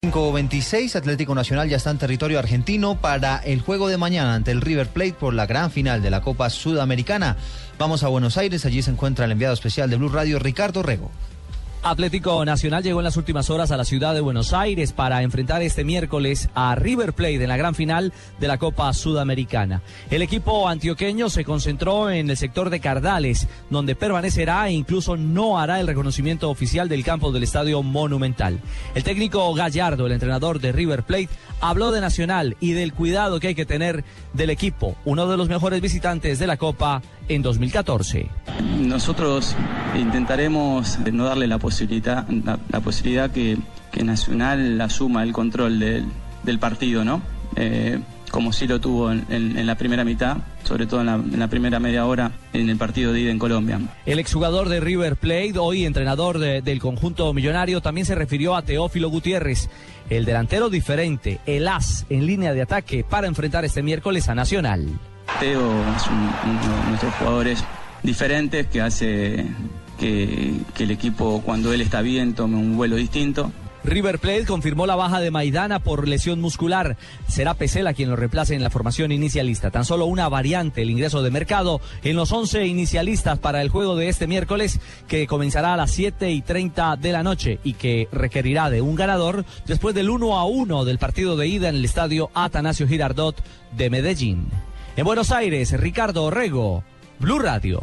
526, Atlético Nacional ya está en territorio argentino para el juego de mañana ante el River Plate por la gran final de la Copa Sudamericana. Vamos a Buenos Aires, allí se encuentra el enviado especial de Blue Radio, Ricardo Rego. Atlético Nacional llegó en las últimas horas a la ciudad de Buenos Aires para enfrentar este miércoles a River Plate en la gran final de la Copa Sudamericana. El equipo antioqueño se concentró en el sector de Cardales, donde permanecerá e incluso no hará el reconocimiento oficial del campo del Estadio Monumental. El técnico Gallardo, el entrenador de River Plate, habló de Nacional y del cuidado que hay que tener del equipo, uno de los mejores visitantes de la Copa en 2014. Nosotros intentaremos no darle la posibilidad, la, la posibilidad que, que, Nacional asuma el control del, del partido, ¿no? Eh, como sí lo tuvo en, en, en, la primera mitad, sobre todo en la, en la, primera media hora en el partido de ida en Colombia. El exjugador de River Plate, hoy entrenador de, del conjunto millonario, también se refirió a Teófilo Gutiérrez, el delantero diferente, el as en línea de ataque para enfrentar este miércoles a Nacional. Teo es un, uno de nuestros jugadores diferentes que hace que, el equipo cuando él está bien tome un vuelo distinto. River Plate confirmó la baja de Maidana por lesión muscular. Será Pesela quien lo reemplace en la formación inicialista. Tan solo una variante, el ingreso de mercado en los 11 inicialistas para el juego de este miércoles que comenzará a las 7 y 30 de la noche y que requerirá de un ganador después del 1 a 1 del partido de ida en el estadio Atanasio Girardot de Medellín. En Buenos Aires, Ricardo Orrego, Blue Radio.